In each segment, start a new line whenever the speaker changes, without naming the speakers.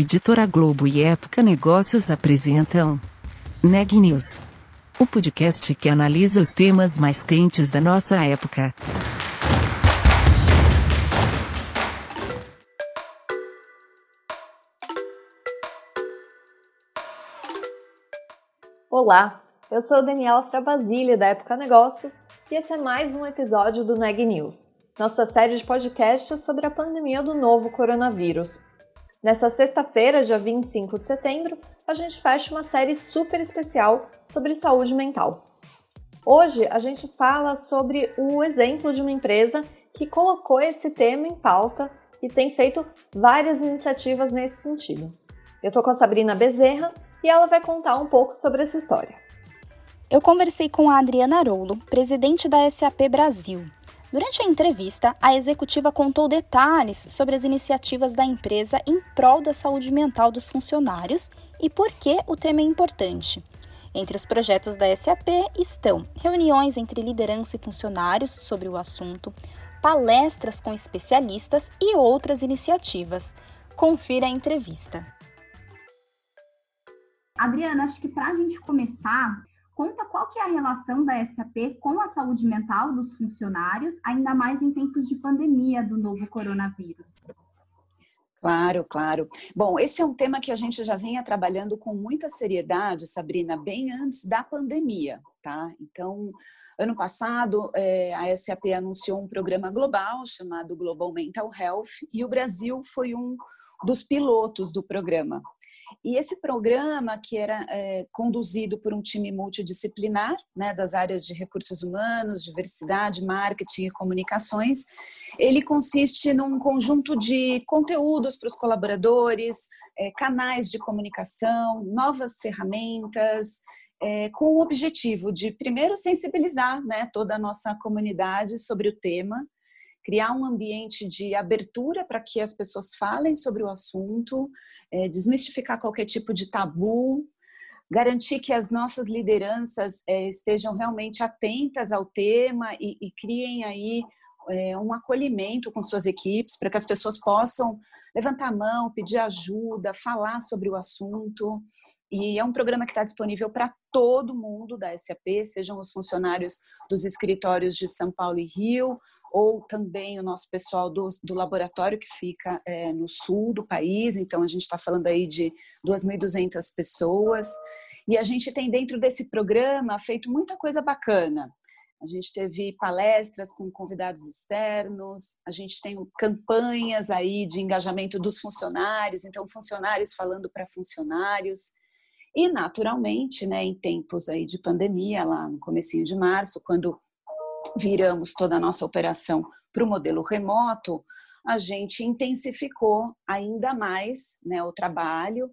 Editora Globo e Época Negócios apresentam Neg News, o podcast que analisa os temas mais quentes da nossa época.
Olá, eu sou Daniela Travasile da Época Negócios e esse é mais um episódio do Neg News, nossa série de podcasts sobre a pandemia do novo coronavírus. Nessa sexta-feira, dia 25 de setembro, a gente fecha uma série super especial sobre saúde mental. Hoje a gente fala sobre o exemplo de uma empresa que colocou esse tema em pauta e tem feito várias iniciativas nesse sentido. Eu tô com a Sabrina Bezerra e ela vai contar um pouco sobre essa história.
Eu conversei com a Adriana Arolo, presidente da SAP Brasil, Durante a entrevista, a executiva contou detalhes sobre as iniciativas da empresa em prol da saúde mental dos funcionários e por que o tema é importante. Entre os projetos da SAP estão reuniões entre liderança e funcionários sobre o assunto, palestras com especialistas e outras iniciativas. Confira a entrevista.
Adriana, acho que para a gente começar, Conta qual que é a relação da SAP com a saúde mental dos funcionários, ainda mais em tempos de pandemia do novo coronavírus.
Claro, claro. Bom, esse é um tema que a gente já vinha trabalhando com muita seriedade, Sabrina, bem antes da pandemia, tá? Então, ano passado, é, a SAP anunciou um programa global chamado Global Mental Health e o Brasil foi um dos pilotos do programa. E esse programa, que era é, conduzido por um time multidisciplinar, né, das áreas de recursos humanos, diversidade, marketing e comunicações, ele consiste num conjunto de conteúdos para os colaboradores, é, canais de comunicação, novas ferramentas, é, com o objetivo de, primeiro, sensibilizar né, toda a nossa comunidade sobre o tema, criar um ambiente de abertura para que as pessoas falem sobre o assunto, é, desmistificar qualquer tipo de tabu, garantir que as nossas lideranças é, estejam realmente atentas ao tema e, e criem aí é, um acolhimento com suas equipes para que as pessoas possam levantar a mão, pedir ajuda, falar sobre o assunto. E é um programa que está disponível para todo mundo da SAP, sejam os funcionários dos escritórios de São Paulo e Rio, ou também o nosso pessoal do, do laboratório que fica é, no sul do país, então a gente está falando aí de 2.200 pessoas, e a gente tem dentro desse programa feito muita coisa bacana. A gente teve palestras com convidados externos, a gente tem campanhas aí de engajamento dos funcionários, então funcionários falando para funcionários. E naturalmente, né, em tempos aí de pandemia, lá no comecinho de março, quando viramos toda a nossa operação para o modelo remoto, a gente intensificou ainda mais né, o trabalho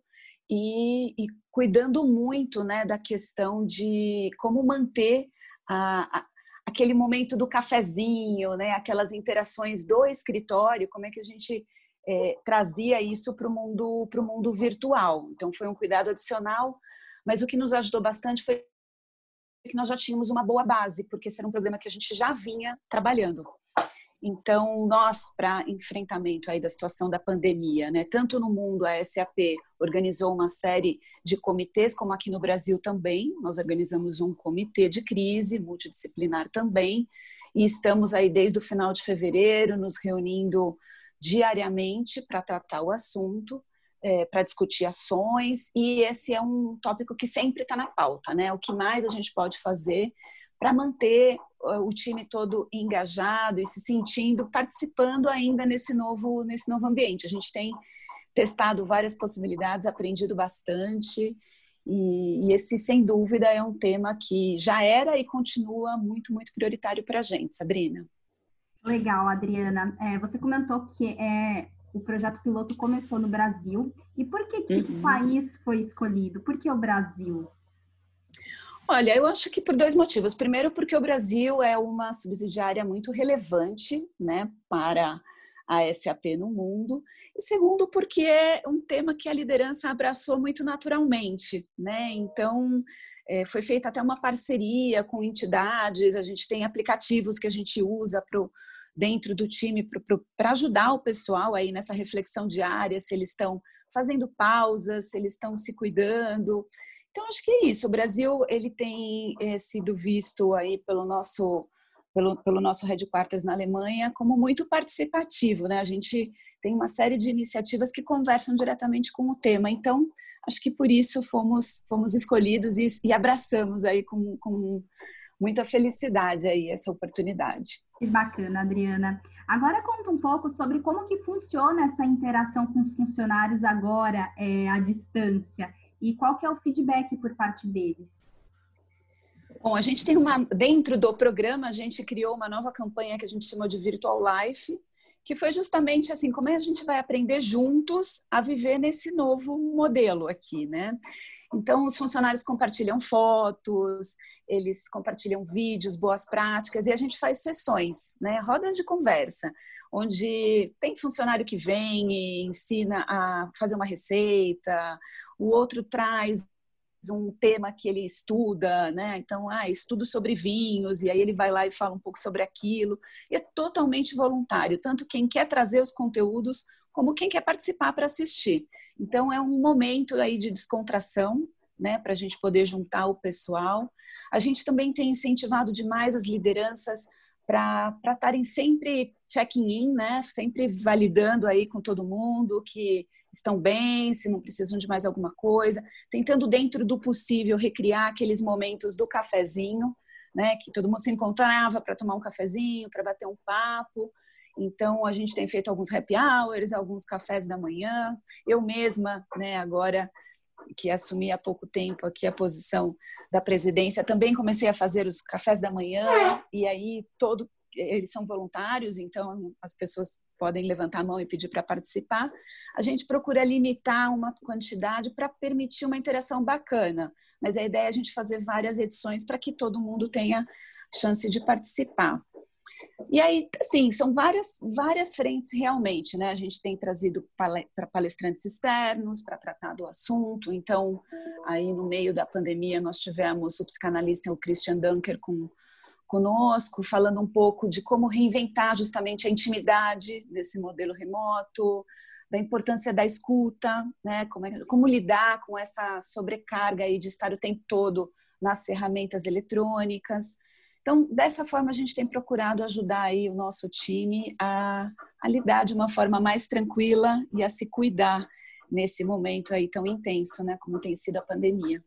e, e, cuidando muito né, da questão de como manter a, a, aquele momento do cafezinho, né, aquelas interações do escritório, como é que a gente é, trazia isso para o mundo, mundo virtual. Então, foi um cuidado adicional, mas o que nos ajudou bastante foi que nós já tínhamos uma boa base, porque esse era um programa que a gente já vinha trabalhando. Então, nós, para enfrentamento aí da situação da pandemia, né, tanto no mundo, a SAP organizou uma série de comitês, como aqui no Brasil também, nós organizamos um comitê de crise multidisciplinar também, e estamos aí desde o final de fevereiro nos reunindo diariamente para tratar o assunto é, para discutir ações, e esse é um tópico que sempre está na pauta, né? O que mais a gente pode fazer para manter o time todo engajado e se sentindo, participando ainda nesse novo, nesse novo ambiente. A gente tem testado várias possibilidades, aprendido bastante, e, e esse, sem dúvida, é um tema que já era e continua muito, muito prioritário para a gente, Sabrina.
Legal, Adriana. É, você comentou que é o projeto piloto começou no Brasil. E por que, que uhum. o país foi escolhido? Por que o Brasil?
Olha, eu acho que por dois motivos. Primeiro, porque o Brasil é uma subsidiária muito relevante né, para a SAP no mundo. E segundo, porque é um tema que a liderança abraçou muito naturalmente. Né? Então, é, foi feita até uma parceria com entidades, a gente tem aplicativos que a gente usa para dentro do time para ajudar o pessoal aí nessa reflexão diária, se eles estão fazendo pausas, se eles estão se cuidando. Então, acho que é isso. O Brasil ele tem é, sido visto aí pelo nosso pelo, pelo nosso headquarters na Alemanha como muito participativo, né? A gente tem uma série de iniciativas que conversam diretamente com o tema. Então, acho que por isso fomos fomos escolhidos e, e abraçamos aí com, com muita felicidade aí essa oportunidade.
Que bacana, Adriana. Agora conta um pouco sobre como que funciona essa interação com os funcionários agora é, à distância e qual que é o feedback por parte deles.
Bom, a gente tem uma dentro do programa a gente criou uma nova campanha que a gente chamou de Virtual Life, que foi justamente assim como a gente vai aprender juntos a viver nesse novo modelo aqui, né? Então, os funcionários compartilham fotos, eles compartilham vídeos, boas práticas, e a gente faz sessões, né? rodas de conversa, onde tem funcionário que vem e ensina a fazer uma receita, o outro traz um tema que ele estuda, né? Então, ah, estudo sobre vinhos, e aí ele vai lá e fala um pouco sobre aquilo. E é totalmente voluntário, tanto quem quer trazer os conteúdos, como quem quer participar para assistir. Então, é um momento aí de descontração, né, para a gente poder juntar o pessoal. A gente também tem incentivado demais as lideranças para estarem sempre checking in, né, sempre validando aí com todo mundo que estão bem, se não precisam de mais alguma coisa, tentando dentro do possível recriar aqueles momentos do cafezinho, né, que todo mundo se encontrava para tomar um cafezinho, para bater um papo. Então, a gente tem feito alguns happy hours, alguns cafés da manhã. Eu mesma, né, agora que assumi há pouco tempo aqui a posição da presidência, também comecei a fazer os cafés da manhã e aí todo eles são voluntários, então as pessoas podem levantar a mão e pedir para participar. A gente procura limitar uma quantidade para permitir uma interação bacana, mas a ideia é a gente fazer várias edições para que todo mundo tenha chance de participar. E aí, assim, são várias, várias frentes realmente, né? A gente tem trazido para palestrantes externos para tratar do assunto. Então, aí no meio da pandemia, nós tivemos o psicanalista o Christian Dunker com, conosco, falando um pouco de como reinventar justamente a intimidade desse modelo remoto, da importância da escuta, né? Como, é, como lidar com essa sobrecarga aí de estar o tempo todo nas ferramentas eletrônicas. Então, dessa forma, a gente tem procurado ajudar aí o nosso time a, a lidar de uma forma mais tranquila e a se cuidar nesse momento aí tão intenso, né, como tem sido a pandemia.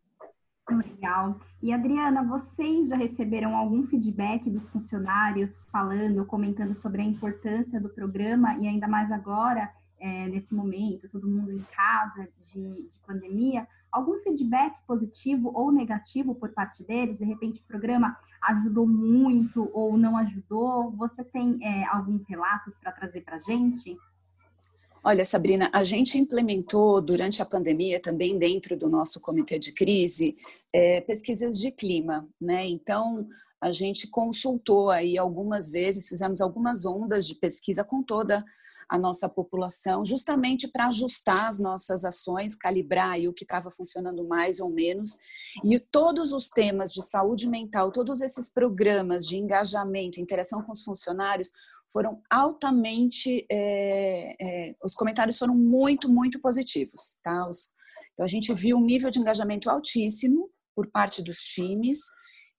Legal. E Adriana, vocês já receberam algum feedback dos funcionários falando, comentando sobre a importância do programa e ainda mais agora, é, nesse momento, todo mundo em casa de, de pandemia? Algum feedback positivo ou negativo por parte deles? De repente, o programa ajudou muito ou não ajudou? Você tem é, alguns relatos para trazer para a gente?
Olha, Sabrina, a gente implementou durante a pandemia, também dentro do nosso comitê de crise, é, pesquisas de clima, né? Então, a gente consultou aí algumas vezes, fizemos algumas ondas de pesquisa com toda a nossa população, justamente para ajustar as nossas ações, calibrar o que estava funcionando mais ou menos. E todos os temas de saúde mental, todos esses programas de engajamento, interação com os funcionários, foram altamente. É, é, os comentários foram muito, muito positivos. Tá? Os, então, a gente viu um nível de engajamento altíssimo por parte dos times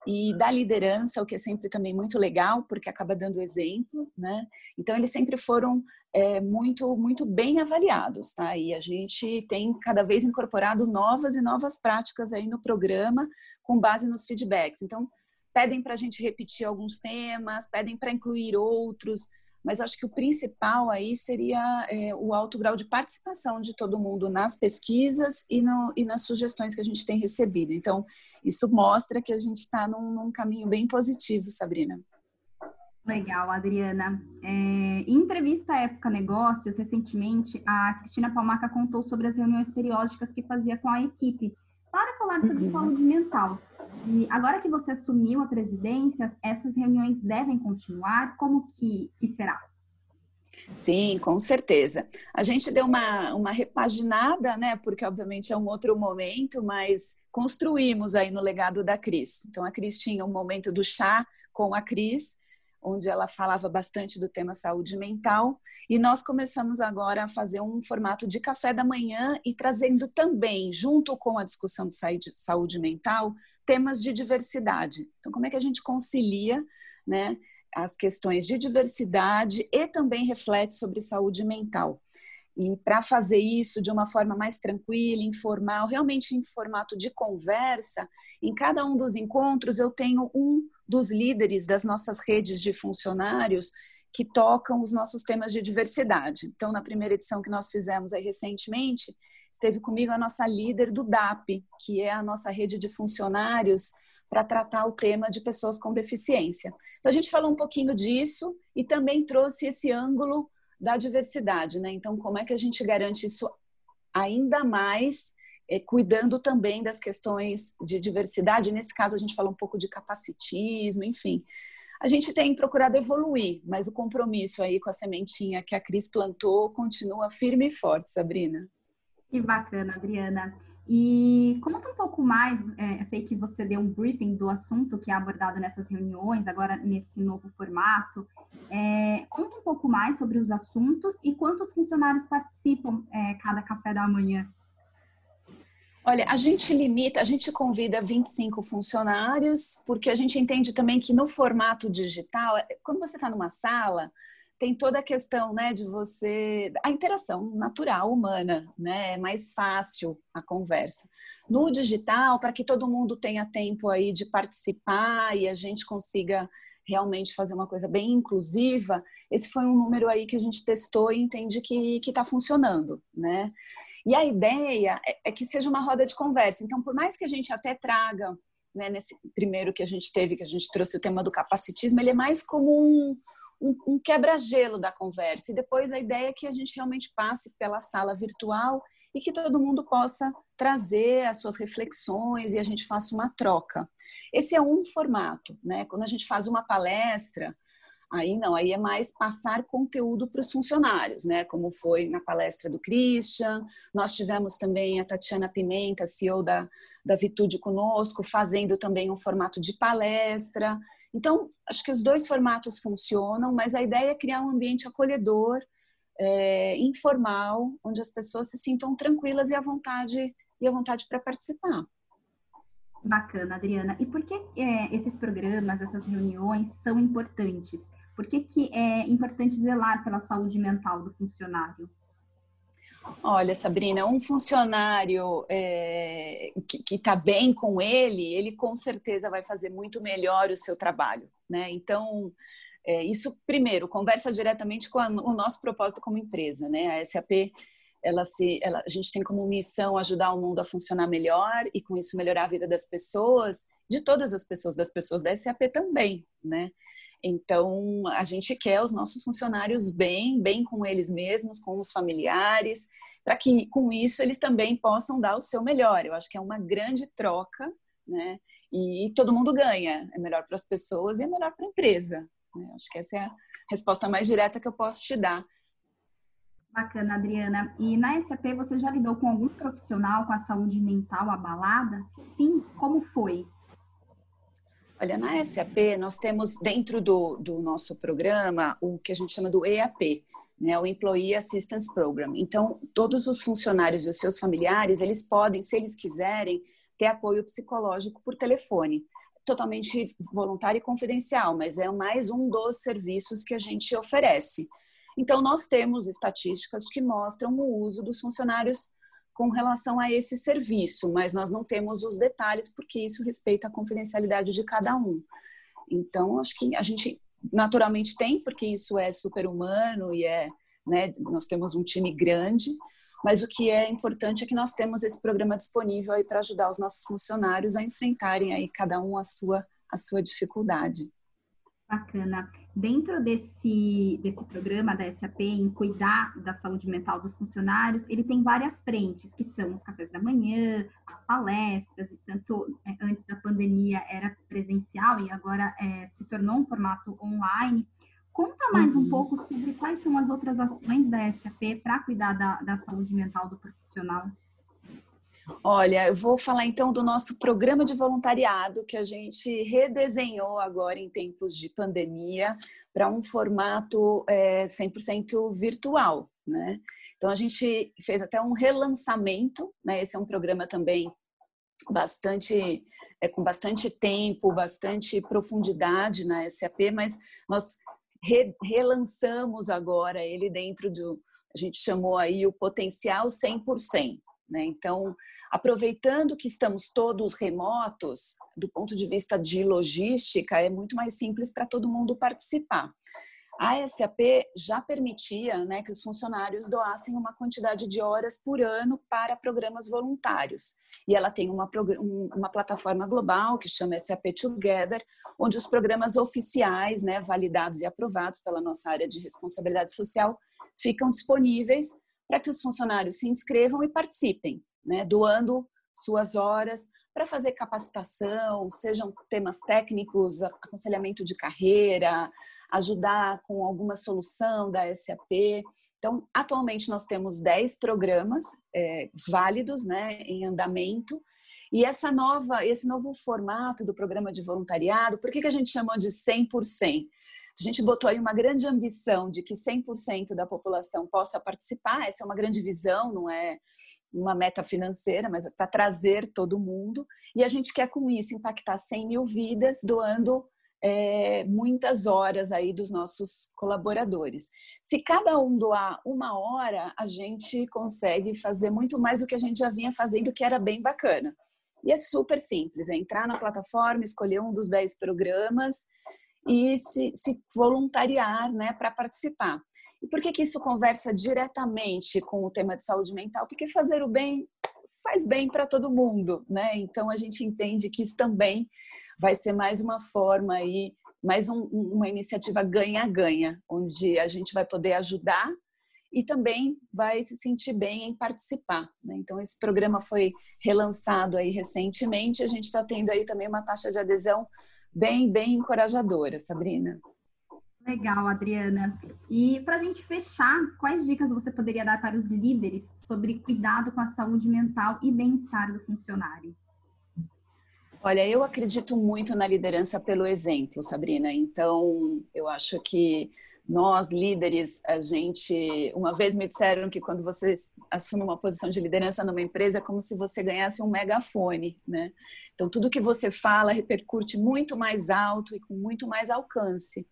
e da liderança, o que é sempre também muito legal, porque acaba dando exemplo, né? Então, eles sempre foram é, muito, muito bem avaliados, tá? E a gente tem cada vez incorporado novas e novas práticas aí no programa com base nos feedbacks. Então, pedem para a gente repetir alguns temas, pedem para incluir outros, mas acho que o principal aí seria é, o alto grau de participação de todo mundo nas pesquisas e, no, e nas sugestões que a gente tem recebido. Então, isso mostra que a gente está num, num, caminho bem positivo, Sabrina.
Legal, Adriana. É, em entrevista à Época Negócios, recentemente, a Cristina Palmaca contou sobre as reuniões periódicas que fazia com a equipe para falar sobre uhum. saúde mental. E agora que você assumiu a presidência, essas reuniões devem continuar? Como que, que será?
Sim, com certeza. A gente deu uma, uma repaginada, né? Porque obviamente é um outro momento, mas construímos aí no legado da Cris. Então a Cris tinha um momento do chá com a Cris, onde ela falava bastante do tema saúde mental. E nós começamos agora a fazer um formato de café da manhã e trazendo também, junto com a discussão de saúde mental, temas de diversidade. Então, como é que a gente concilia né, as questões de diversidade e também reflete sobre saúde mental? E para fazer isso de uma forma mais tranquila, informal, realmente em formato de conversa, em cada um dos encontros eu tenho um dos líderes das nossas redes de funcionários que tocam os nossos temas de diversidade. Então, na primeira edição que nós fizemos aí recentemente, esteve comigo a nossa líder do DAP, que é a nossa rede de funcionários para tratar o tema de pessoas com deficiência. Então, a gente falou um pouquinho disso e também trouxe esse ângulo da diversidade, né? Então, como é que a gente garante isso ainda mais, é, cuidando também das questões de diversidade? Nesse caso, a gente falou um pouco de capacitismo, enfim. A gente tem procurado evoluir, mas o compromisso aí com a sementinha que a Cris plantou continua firme e forte, Sabrina.
Que bacana, Adriana. E conta um pouco mais, é, sei que você deu um briefing do assunto que é abordado nessas reuniões, agora nesse novo formato. É, conta um pouco mais sobre os assuntos e quantos funcionários participam é, cada café da manhã.
Olha, a gente limita, a gente convida 25 funcionários, porque a gente entende também que no formato digital, quando você está numa sala, tem toda a questão, né, de você a interação natural humana, né, é mais fácil a conversa. No digital, para que todo mundo tenha tempo aí de participar e a gente consiga realmente fazer uma coisa bem inclusiva, esse foi um número aí que a gente testou e entende que está funcionando, né? E a ideia é, é que seja uma roda de conversa. Então, por mais que a gente até traga, né, nesse primeiro que a gente teve, que a gente trouxe o tema do capacitismo, ele é mais como um, um, um quebra-gelo da conversa. E depois a ideia é que a gente realmente passe pela sala virtual e que todo mundo possa trazer as suas reflexões e a gente faça uma troca. Esse é um formato, né? Quando a gente faz uma palestra, aí não, aí é mais passar conteúdo para os funcionários, né? Como foi na palestra do Christian, nós tivemos também a Tatiana Pimenta, CEO da, da Vitude conosco, fazendo também um formato de palestra. Então, acho que os dois formatos funcionam, mas a ideia é criar um ambiente acolhedor, é, informal, onde as pessoas se sintam tranquilas e à vontade e à vontade para participar.
Bacana, Adriana. E por que é, esses programas, essas reuniões são importantes? Por que, que é importante zelar pela saúde mental do funcionário?
Olha, Sabrina, um funcionário é, que está bem com ele, ele com certeza vai fazer muito melhor o seu trabalho, né? Então, é, isso primeiro conversa diretamente com a, o nosso propósito como empresa, né? A SAP, ela se, ela, a gente tem como missão ajudar o mundo a funcionar melhor e com isso melhorar a vida das pessoas, de todas as pessoas, das pessoas da SAP também, né? Então, a gente quer os nossos funcionários bem, bem com eles mesmos, com os familiares, para que com isso eles também possam dar o seu melhor. Eu acho que é uma grande troca, né? E todo mundo ganha. É melhor para as pessoas e é melhor para a empresa. Né? Acho que essa é a resposta mais direta que eu posso te dar.
Bacana, Adriana. E na SAP você já lidou com algum profissional com a saúde mental abalada? Sim, como foi?
Olha, na SAP nós temos dentro do, do nosso programa o que a gente chama do EAP, né, o Employee Assistance Program. Então, todos os funcionários e os seus familiares, eles podem, se eles quiserem, ter apoio psicológico por telefone. Totalmente voluntário e confidencial, mas é mais um dos serviços que a gente oferece. Então, nós temos estatísticas que mostram o uso dos funcionários com relação a esse serviço, mas nós não temos os detalhes porque isso respeita a confidencialidade de cada um. Então, acho que a gente naturalmente tem, porque isso é super humano e é, né, nós temos um time grande, mas o que é importante é que nós temos esse programa disponível aí para ajudar os nossos funcionários a enfrentarem aí cada um a sua a sua dificuldade.
Bacana. Dentro desse, desse programa da SAP, em cuidar da saúde mental dos funcionários, ele tem várias frentes, que são os cafés da manhã, as palestras, e tanto é, antes da pandemia era presencial e agora é, se tornou um formato online. Conta mais uhum. um pouco sobre quais são as outras ações da SAP para cuidar da, da saúde mental do profissional.
Olha, eu vou falar então do nosso programa de voluntariado que a gente redesenhou agora em tempos de pandemia para um formato é, 100% virtual, né? Então a gente fez até um relançamento, né? Esse é um programa também bastante é, com bastante tempo, bastante profundidade na SAP, mas nós re, relançamos agora ele dentro do a gente chamou aí o potencial 100%, né? Então aproveitando que estamos todos remotos, do ponto de vista de logística, é muito mais simples para todo mundo participar. A SAP já permitia né, que os funcionários doassem uma quantidade de horas por ano para programas voluntários. E ela tem uma, uma plataforma global que chama SAP Together, onde os programas oficiais, né, validados e aprovados pela nossa área de responsabilidade social, ficam disponíveis para que os funcionários se inscrevam e participem né, doando suas horas para fazer capacitação, sejam temas técnicos, aconselhamento de carreira, ajudar com alguma solução da SAP. Então, atualmente nós temos 10 programas é, válidos, né, em andamento. E essa nova, esse novo formato do programa de voluntariado, por que, que a gente chamou de 100%? A gente botou aí uma grande ambição de que 100% da população possa participar, essa é uma grande visão, não é uma meta financeira, mas é para trazer todo mundo. E a gente quer com isso impactar 100 mil vidas, doando é, muitas horas aí dos nossos colaboradores. Se cada um doar uma hora, a gente consegue fazer muito mais do que a gente já vinha fazendo, que era bem bacana. E é super simples, é entrar na plataforma, escolher um dos 10 programas e se, se voluntariar né, para participar. E por que, que isso conversa diretamente com o tema de saúde mental? Porque fazer o bem faz bem para todo mundo, né? Então a gente entende que isso também vai ser mais uma forma aí, mais um, uma iniciativa ganha-ganha, onde a gente vai poder ajudar e também vai se sentir bem em participar. Né? Então esse programa foi relançado aí recentemente, a gente está tendo aí também uma taxa de adesão bem, bem encorajadora, Sabrina.
Legal, Adriana. E para a gente fechar, quais dicas você poderia dar para os líderes sobre cuidado com a saúde mental e bem-estar do funcionário?
Olha, eu acredito muito na liderança pelo exemplo, Sabrina. Então, eu acho que nós líderes, a gente, uma vez me disseram que quando você assume uma posição de liderança numa empresa é como se você ganhasse um megafone, né? Então tudo que você fala repercute muito mais alto e com muito mais alcance.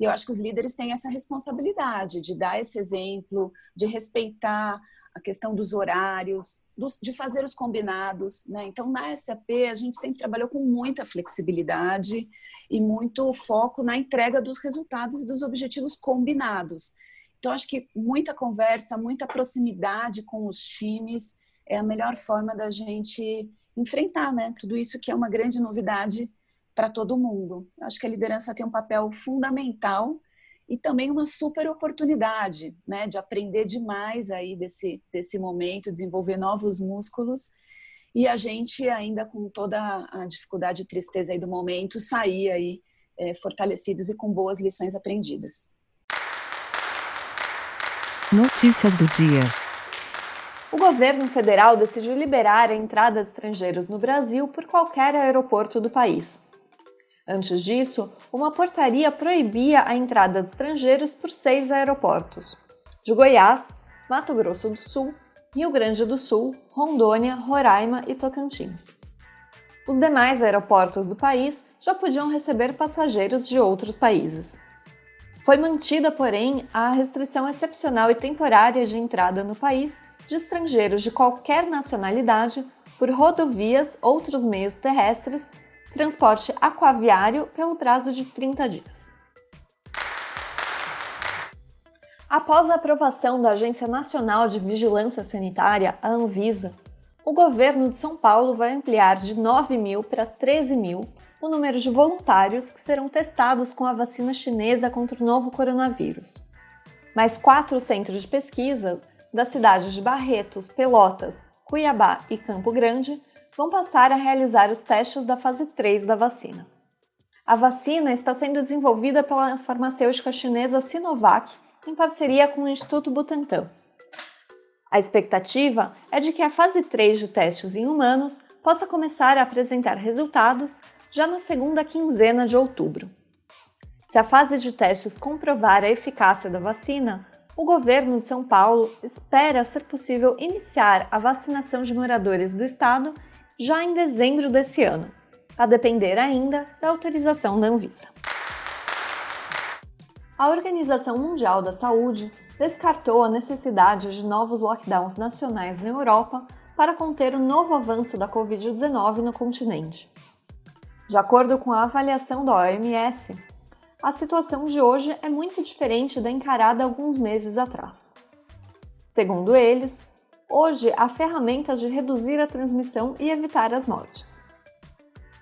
E eu acho que os líderes têm essa responsabilidade de dar esse exemplo, de respeitar a questão dos horários, dos, de fazer os combinados. Né? Então, na SAP, a gente sempre trabalhou com muita flexibilidade e muito foco na entrega dos resultados e dos objetivos combinados. Então, acho que muita conversa, muita proximidade com os times é a melhor forma da gente enfrentar né? tudo isso que é uma grande novidade para todo mundo. Acho que a liderança tem um papel fundamental e também uma super oportunidade, né, de aprender demais aí desse, desse momento, desenvolver novos músculos e a gente ainda com toda a dificuldade e tristeza aí do momento sair aí é, fortalecidos e com boas lições aprendidas.
Notícias do dia.
O governo federal decidiu liberar a entrada de estrangeiros no Brasil por qualquer aeroporto do país. Antes disso, uma portaria proibia a entrada de estrangeiros por seis aeroportos: de Goiás, Mato Grosso do Sul, Rio Grande do Sul, Rondônia, Roraima e Tocantins. Os demais aeroportos do país já podiam receber passageiros de outros países. Foi mantida, porém, a restrição excepcional e temporária de entrada no país de estrangeiros de qualquer nacionalidade por rodovias, outros meios terrestres transporte aquaviário pelo prazo de 30 dias. Após a aprovação da Agência Nacional de Vigilância Sanitária, a Anvisa, o governo de São Paulo vai ampliar de 9 mil para 13 mil o número de voluntários que serão testados com a vacina chinesa contra o novo coronavírus. Mais quatro centros de pesquisa das cidades de Barretos, Pelotas, Cuiabá e Campo Grande vão passar a realizar os testes da fase 3 da vacina. A vacina está sendo desenvolvida pela farmacêutica chinesa Sinovac em parceria com o Instituto Butantan. A expectativa é de que a fase 3 de testes em humanos possa começar a apresentar resultados já na segunda quinzena de outubro. Se a fase de testes comprovar a eficácia da vacina, o governo de São Paulo espera ser possível iniciar a vacinação de moradores do estado já em dezembro desse ano, a depender ainda da autorização da Anvisa. A Organização Mundial da Saúde descartou a necessidade de novos lockdowns nacionais na Europa para conter o novo avanço da Covid-19 no continente. De acordo com a avaliação da OMS, a situação de hoje é muito diferente da encarada alguns meses atrás. Segundo eles, hoje há ferramentas de reduzir a transmissão e evitar as mortes.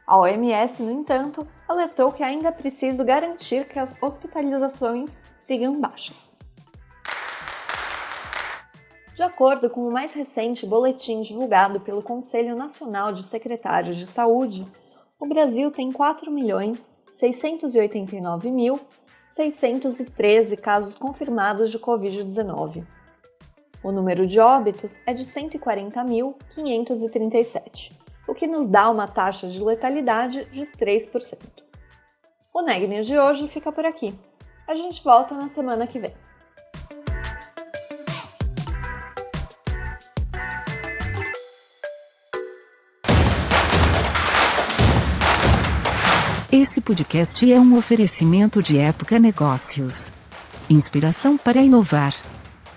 A OMS, no entanto, alertou que ainda é preciso garantir que as hospitalizações sigam baixas. De acordo com o mais recente boletim divulgado pelo Conselho Nacional de Secretários de Saúde, o Brasil tem 4.689.613 casos confirmados de Covid-19. O número de óbitos é de 140.537, o que nos dá uma taxa de letalidade de 3%. O Neg News de hoje fica por aqui. A gente volta na semana que vem.
Esse podcast é um oferecimento de Época Negócios. Inspiração para inovar.